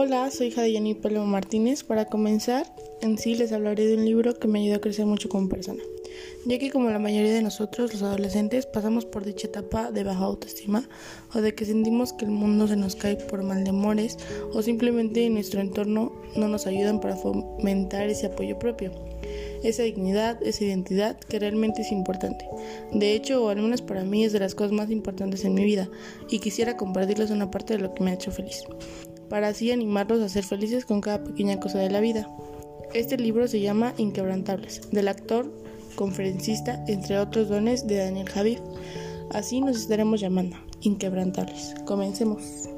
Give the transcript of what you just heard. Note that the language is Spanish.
Hola, soy hija de Jenny Pablo Martínez. Para comenzar, en sí les hablaré de un libro que me ayudó a crecer mucho como persona, ya que como la mayoría de nosotros, los adolescentes, pasamos por dicha etapa de baja autoestima o de que sentimos que el mundo se nos cae por mal de amores o simplemente en nuestro entorno no nos ayudan para fomentar ese apoyo propio, esa dignidad, esa identidad que realmente es importante. De hecho, o al menos para mí es de las cosas más importantes en mi vida y quisiera compartirles una parte de lo que me ha hecho feliz para así animarlos a ser felices con cada pequeña cosa de la vida. Este libro se llama Inquebrantables, del actor, conferencista, entre otros dones de Daniel Javid. Así nos estaremos llamando, Inquebrantables. Comencemos.